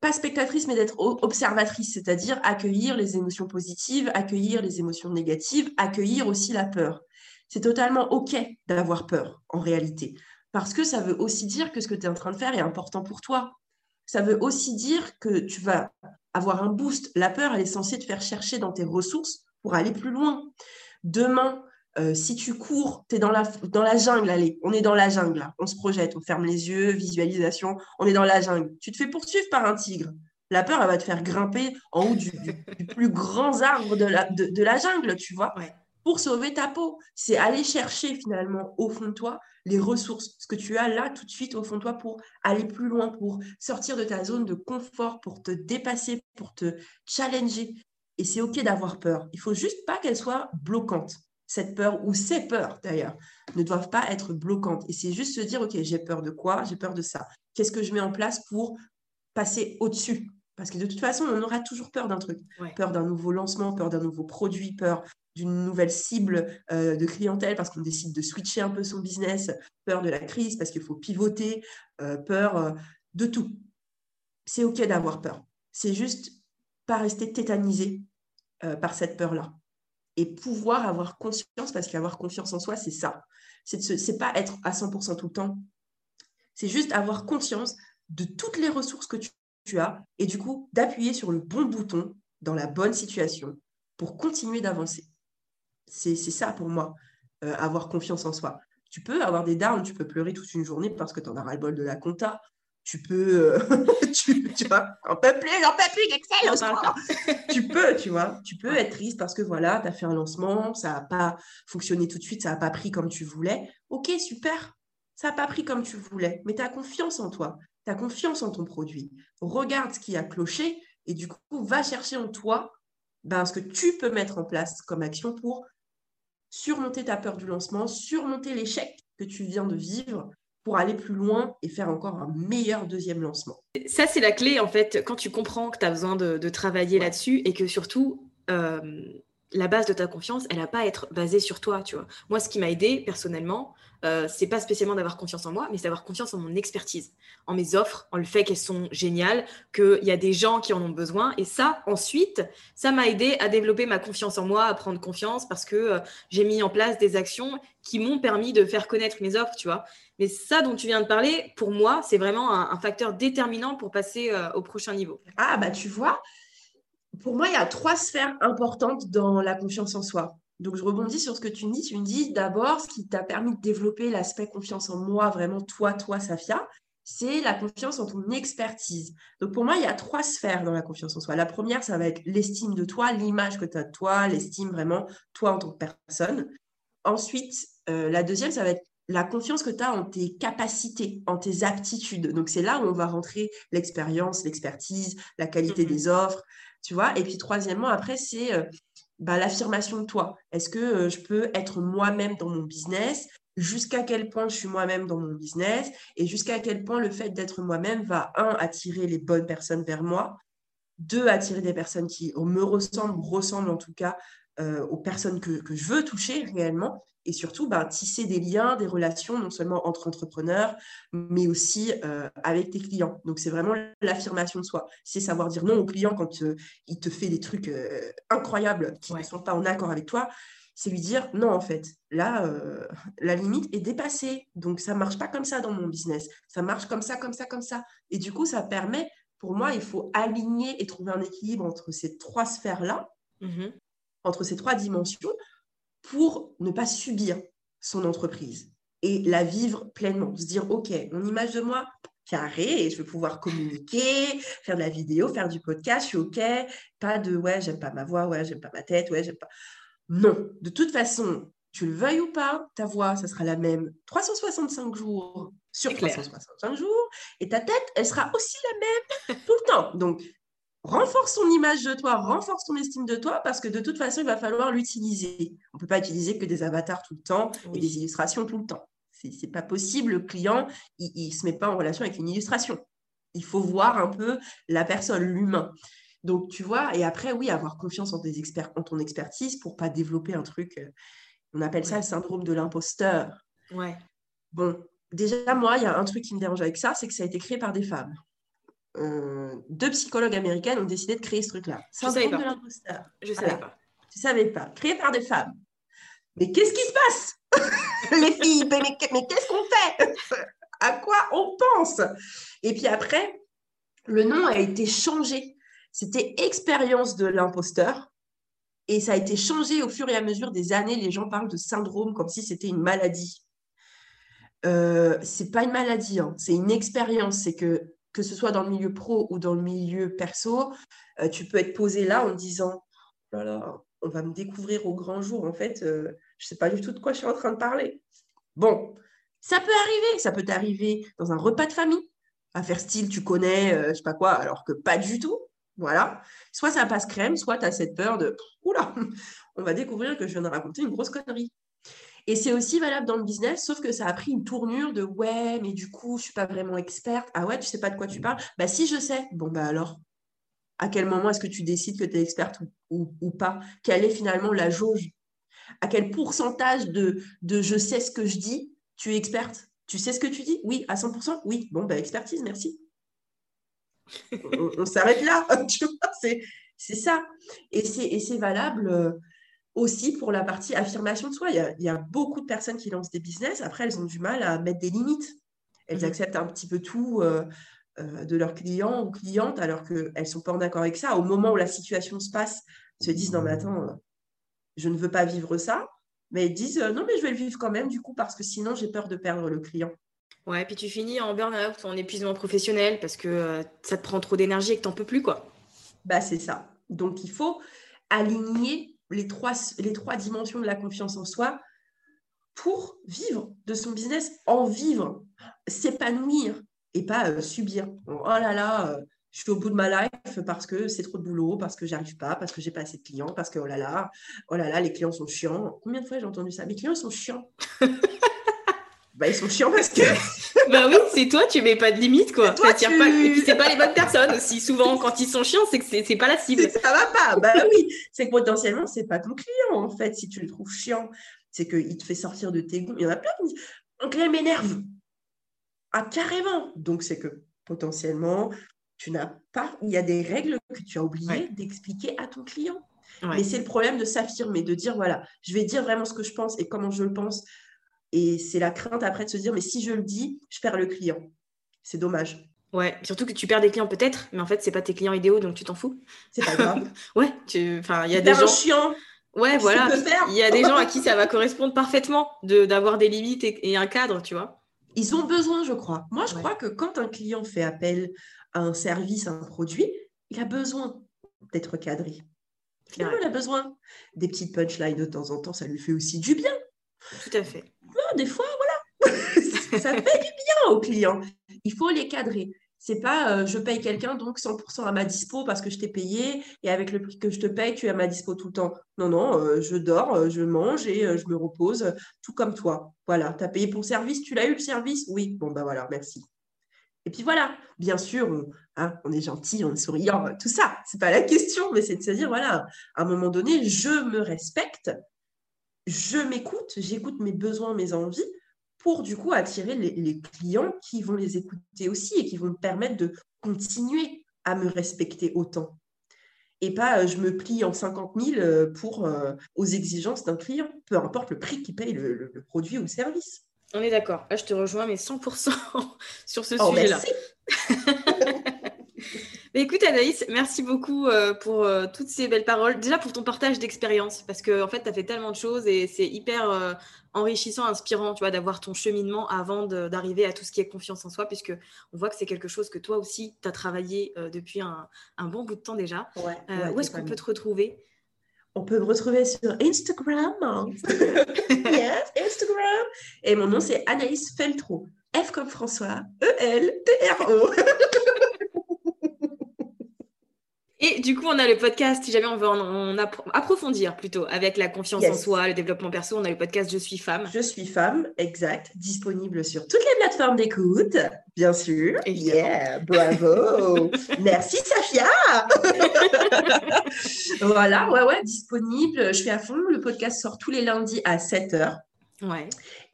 pas spectatrice, mais d'être observatrice, c'est-à-dire accueillir les émotions positives, accueillir les émotions négatives, accueillir aussi la peur c'est totalement OK d'avoir peur en réalité. Parce que ça veut aussi dire que ce que tu es en train de faire est important pour toi. Ça veut aussi dire que tu vas avoir un boost. La peur, elle est censée te faire chercher dans tes ressources pour aller plus loin. Demain, euh, si tu cours, tu es dans la, jungle, allez, on est dans la jungle, on se projette, on ferme les yeux, visualisation, on est dans la jungle. Tu te fais poursuivre par un tigre. La peur, elle va te faire grimper en haut du, plus grand arbre de la, de, la jungle, tu vois pour sauver ta peau. C'est aller chercher finalement au fond de toi les ressources, ce que tu as là tout de suite au fond de toi pour aller plus loin, pour sortir de ta zone de confort, pour te dépasser, pour te challenger. Et c'est OK d'avoir peur. Il faut juste pas qu'elle soit bloquante. Cette peur ou ces peurs d'ailleurs ne doivent pas être bloquantes. Et c'est juste se dire, OK, j'ai peur de quoi? J'ai peur de ça. Qu'est-ce que je mets en place pour passer au-dessus? Parce que de toute façon, on aura toujours peur d'un truc. Peur d'un nouveau lancement, peur d'un nouveau produit, peur d'une nouvelle cible euh, de clientèle parce qu'on décide de switcher un peu son business, peur de la crise parce qu'il faut pivoter, euh, peur euh, de tout. C'est OK d'avoir peur. C'est juste pas rester tétanisé par cette peur-là. Et pouvoir avoir conscience, parce qu'avoir confiance en soi, c'est ça. C'est pas être à 100% tout le temps. C'est juste avoir conscience de toutes les ressources que tu as et du coup d'appuyer sur le bon bouton dans la bonne situation pour continuer d'avancer. C'est ça pour moi, euh, avoir confiance en soi. Tu peux avoir des downs, tu peux pleurer toute une journée parce que tu en as ras-le-bol de la compta. Tu peux, euh, tu, tu vois, un peu plus, un peu plus tu peux, tu vois, tu peux être triste parce que voilà, tu as fait un lancement, ça n'a pas fonctionné tout de suite, ça n'a pas pris comme tu voulais. Ok, super, ça n'a pas pris comme tu voulais, mais tu as confiance en toi, tu as confiance en ton produit. Regarde ce qui a cloché et du coup, va chercher en toi ben, ce que tu peux mettre en place comme action pour surmonter ta peur du lancement, surmonter l'échec que tu viens de vivre pour aller plus loin et faire encore un meilleur deuxième lancement. Ça, c'est la clé, en fait, quand tu comprends que tu as besoin de, travailler là-dessus et que surtout, euh, la base de ta confiance, elle n'a pas à être basée sur toi, tu vois. Moi, ce qui m'a aidé personnellement, euh, c'est pas spécialement d'avoir confiance en moi, mais c'est d'avoir confiance en mon expertise, en mes offres, en le fait qu'elles sont géniales, qu'il y a des gens qui en ont besoin. Et ça, ensuite, ça m'a aidé à développer ma confiance en moi, à prendre confiance parce que euh, j'ai mis en place des actions qui m'ont permis de faire connaître mes offres, tu vois. Mais ça dont tu viens de parler, pour moi, c'est vraiment un, facteur déterminant pour passer euh, au prochain niveau. Ah, bah tu vois, pour moi, il y a trois sphères importantes dans la confiance en soi. Donc, je rebondis sur ce que tu me dis. Tu me dis d'abord, ce qui t'a permis de développer l'aspect confiance en moi, vraiment toi, toi, Safia, c'est la confiance en ton expertise. Donc, pour moi, il y a trois sphères dans la confiance en soi. La première, ça va être l'estime de toi, l'image que tu as de toi, l'estime vraiment toi en tant que personne. Ensuite, euh, la deuxième, ça va être la confiance que tu as en tes capacités, en tes aptitudes. Donc, c'est là où on va rentrer l'expérience, l'expertise, la qualité mmh des offres, tu vois? Et puis, troisièmement, après, c'est euh, bah, l'affirmation de toi. Est-ce que euh, je peux être moi-même dans mon business? Jusqu'à quel point je suis moi-même dans mon business? Et jusqu'à quel point le fait d'être moi-même va, un, attirer les bonnes personnes vers moi, deux, attirer des personnes qui me ressemblent, ressemblent en tout cas euh, aux personnes que, je veux toucher réellement, et surtout ben, tisser des liens, des relations, non seulement entre entrepreneurs, mais aussi euh, avec tes clients. Donc, c'est vraiment l'affirmation de soi. C'est savoir dire non au client quand euh, il te fait des trucs euh, incroyables qui ne sont pas en accord avec toi. C'est lui dire non, en fait, là, la limite est dépassée. Donc, ça ne marche pas comme ça dans mon business. Ça marche comme ça, comme ça, comme ça. Et du coup, ça permet, pour moi, il faut aligner et trouver un équilibre entre ces trois sphères-là, mmh entre ces trois dimensions pour ne pas subir son entreprise et la vivre pleinement. Se dire, OK, mon image de moi, carré, et je vais pouvoir communiquer, faire de la vidéo, faire du podcast, je suis OK. Pas de, ouais, j'aime pas ma voix, ouais, j'aime pas ma tête, ouais, j'aime pas. Non, de toute façon, tu le veuilles ou pas, ta voix, ça sera la même 365 jours sur 365 jours, et ta tête, elle sera aussi la même tout le temps. Donc, renforce ton image de toi, renforce ton estime de toi, parce que de toute façon, il va falloir l'utiliser. On ne peut pas utiliser que des avatars tout le temps et des illustrations tout le temps. Ce n'est pas possible. Le client, il ne se met pas en relation avec une illustration. Il faut voir un peu la personne, l'humain. Donc, tu vois, et après, oui, avoir confiance en, tes experts, en ton expertise pour pas développer un truc. Euh, on appelle ça le syndrome de l'imposteur. Ouais. Bon, déjà, moi, il y a un truc qui me dérange avec ça, c'est que ça a été créé par des femmes. Euh, deux psychologues américaines ont décidé de créer ce truc-là. Je ne savais pas. Je savais pas. Tu savais pas. Créé par des femmes. Mais qu'est-ce qui se passe? Les filles, mais, mais qu'est-ce qu'on fait? À quoi on pense? Et puis après, le nom a été changé. C'était expérience de l'imposteur. Et ça a été changé au fur et à mesure des années. Les gens parlent de syndrome comme si c'était une maladie. Euh, c'est pas une maladie, hein. c'est une expérience. C'est que que ce soit dans le milieu pro ou dans le milieu perso, euh, tu peux être posé là en disant oh on va me découvrir au grand jour. En fait, euh, je ne sais pas du tout de quoi je suis en train de parler. Bon, ça peut arriver. Ça peut t'arriver dans un repas de famille, à faire style tu connais, euh, je sais pas quoi, alors que pas du tout. Voilà. Soit ça passe crème, soit tu as cette peur de oula, on va découvrir que je viens de raconter une grosse connerie. Et c'est aussi valable dans le business, sauf que ça a pris une tournure de ouais, mais du coup, je suis pas vraiment experte. Ah ouais, tu sais pas de quoi tu parles? Bah si, je sais. Bon, bah alors, à quel moment est-ce que tu décides que tu es experte ou, ou, pas? Quelle est finalement la jauge? À quel pourcentage de, de je sais ce que je dis, tu es experte? Tu sais ce que tu dis? Oui, à 100% Oui. Bon, bah expertise, merci. on, s'arrête là, tu vois, c'est ça. Et c'est valable euh, aussi pour la partie affirmation de soi. Il y, a, beaucoup de personnes qui lancent des business. Après, elles ont du mal à mettre des limites. Elles mhm. acceptent un petit peu tout euh, euh, de leurs clients ou clientes alors qu'elles ne sont pas en accord avec ça. Au moment où la situation se passe, se disent non mais attends, je ne veux pas vivre ça, mais ils disent non mais je vais le vivre quand même du coup parce que sinon j'ai peur de perdre le client. Ouais, puis tu finis en burn-out, en épuisement professionnel parce que ça te prend trop d'énergie et que tu n'en peux plus quoi. Bah c'est ça. Donc il faut aligner les trois, dimensions de la confiance en soi pour vivre de son business, en vivre, s'épanouir et pas euh, subir. Oh là là, euh, je suis au bout de ma life parce que c'est trop de boulot, parce que j'arrive pas, parce que j'ai pas assez de clients, parce que oh là là, oh là là, les clients sont chiants. Combien de fois j'ai entendu ça? Mes clients sont chiants. bah ils sont chiants parce que. bah oui, c'est toi, tu mets pas de limite quoi. Toi, tu... pas... Et puis c'est pas les bonnes personnes aussi. Souvent quand ils sont chiants, c'est que c'est pas la cible. Ça va pas. Bah oui, c'est que potentiellement c'est pas ton client en fait si tu le trouves chiant c'est qu'il te fait sortir de tes goûts. Il y en a plein qui disent Un client m'énerve. Ah, carrément. Donc, c'est que potentiellement, tu n'as pas. Il y a des règles que tu as oublié d'expliquer à ton client. Mais c'est le problème de s'affirmer, de dire voilà, je vais dire vraiment ce que je pense et comment je le pense. Et c'est la crainte après de se dire mais si je le dis, je perds le client. C'est dommage. Ouais, surtout que tu perds des clients peut-être, mais en fait, c'est pas tes clients idéaux, donc tu t'en fous. C'est pas grave. ouais, enfin, il y a des gens chiants Ouais, voilà. Il y a des gens à qui ça va correspondre parfaitement d'avoir des limites et, un cadre, tu vois. Ils ont besoin, je crois. Moi, je crois que quand un client fait appel à un service, à un produit, il a besoin d'être cadré. Finalement, il a besoin des petites punchlines de temps en temps, ça lui fait aussi du bien. Tout à fait. des fois, voilà. ça fait du bien aux clients. Il faut les cadrer. C'est pas euh, je paye quelqu'un donc 100% à ma dispo parce que je t'ai payé et avec le prix que je te paye, tu es à ma dispo tout le temps. Non, non, euh, je dors, euh, je mange et je me repose, tout comme toi. Voilà, tu as payé pour service, tu l'as eu le service? Oui, bon, ben voilà, merci. Et puis voilà, bien sûr, on, hein, on est gentil, on est souriant, tout ça, c'est pas la question, mais c'est de se dire, voilà, à un moment donné, je me respecte, je m'écoute, j'écoute mes besoins, mes envies, pour du coup attirer les, clients qui vont les écouter aussi et qui vont me permettre de continuer à me respecter autant. Et pas euh, je me plie en 50 000 euh, pour, euh, aux exigences d'un client, peu importe le prix qu'il paye le, produit ou le service. On est d'accord. Là, je te rejoins, mais 100% sur ce oh, sujet-là. écoute Anaïs, merci beaucoup pour toutes ces belles paroles. Déjà pour ton partage d'expérience, parce que en fait, tu as fait tellement de choses et c'est hyper enrichissant, inspirant, tu vois, d'avoir ton cheminement avant d'arriver à tout ce qui est confiance en soi, puisque on voit que c'est quelque chose que toi aussi, tu as travaillé euh, depuis un, bon bout de temps déjà. Euh, où est-ce qu'on peut te retrouver? On peut me retrouver sur Instagram. yes, Instagram. Et mon nom, c'est Anaïs Feltro. F comme François, E-L-T-R-O. Et du coup, on a le podcast, si jamais on veut en, approfondir plutôt avec la confiance en soi, le développement perso, on a le podcast Je suis femme. Je suis femme, exact, disponible sur toutes les plateformes d'écoute, bien sûr. Yeah, bravo. Merci Safia. voilà, ouais, ouais, disponible. Je fais à fond. Le podcast sort tous les lundis à 7h. Ouais.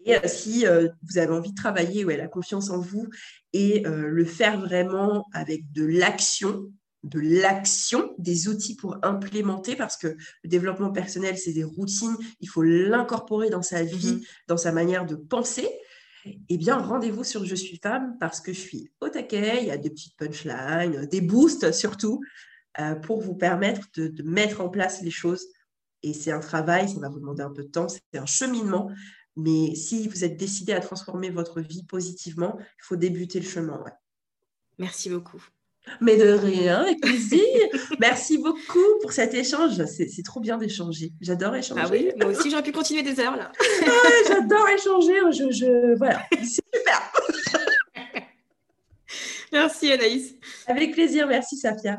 Et euh, si euh, vous avez envie de travailler ouais, la confiance en vous et euh, le faire vraiment avec de l'action, de l'action, des outils pour implémenter, parce que le développement personnel, c'est des routines, il faut l'incorporer dans sa vie, mhm. dans sa manière de penser. Eh bien, rendez-vous sur Je suis femme parce que je suis au taquet, il y a des petites punchlines, des boosts surtout, euh, pour vous permettre de, de, mettre en place les choses. Et c'est un travail, ça va vous demander un peu de temps, c'est un cheminement. Mais si vous êtes décidé à transformer votre vie positivement, il faut débuter le chemin. Merci beaucoup. Mais de rien, avec plaisir. Merci beaucoup pour cet échange. C'est trop bien d'échanger. J'adore échanger. Ah oui, moi aussi, j'aurais pu continuer des heures là. J'adore échanger. Je, je... Voilà, c'est super. Merci Anaïs. Avec plaisir. Merci Safia.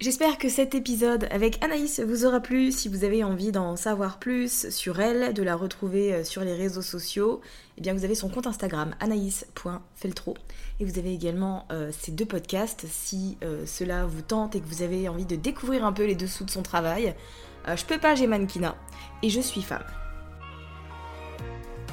J'espère que cet épisode avec Anaïs vous aura plu. Si vous avez envie d'en savoir plus sur elle, de la retrouver euh, sur les réseaux sociaux, eh bien vous avez son compte Instagram anaïs.feltro et vous avez également euh, ces deux podcasts si euh, cela vous tente et que vous avez envie de découvrir un peu les dessous de son travail. je peux pas, j'ai mannequinat et je suis femme.